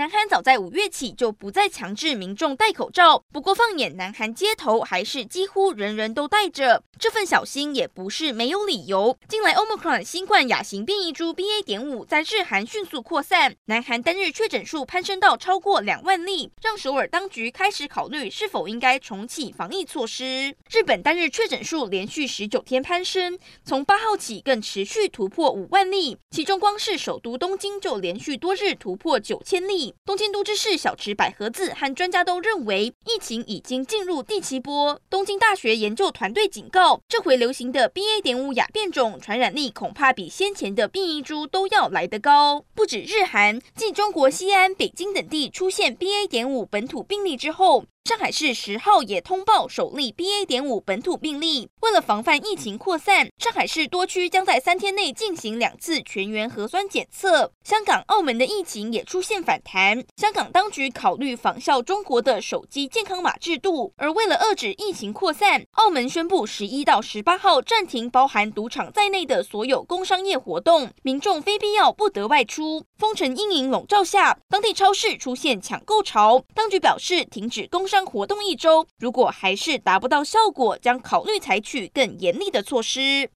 南韩早在五月起就不再强制民众戴口罩，不过放眼南韩街头，还是几乎人人都戴着。这份小心也不是没有理由。近来，Omicron 新冠亚型变异株 BA. 点五在日韩迅速扩散，南韩单日确诊数攀升到超过两万例，让首尔当局开始考虑是否应该重启防疫措施。日本单日确诊数连续十九天攀升，从八号起更持续突破五万例，其中光是首都东京就连续多日突破九千例。东京都知事小池百合子和专家都认为，疫情已经进入第七波。东京大学研究团队警告。这回流行的 BA. 点五亚变种传染力恐怕比先前的变异株都要来得高。不止日韩，继中国西安、北京等地出现 BA. 点五本土病例之后。上海市十号也通报首例 BA. 点五本土病例。为了防范疫情扩散，上海市多区将在三天内进行两次全员核酸检测。香港、澳门的疫情也出现反弹，香港当局考虑仿效中国的手机健康码制度，而为了遏制疫情扩散，澳门宣布十一到十八号暂停包含赌场在内的所有工商业活动，民众非必要不得外出。封城阴影笼罩下，当地超市出现抢购潮，当局表示停止工商活动一周，如果还是达不到效果，将考虑采取更严厉的措施。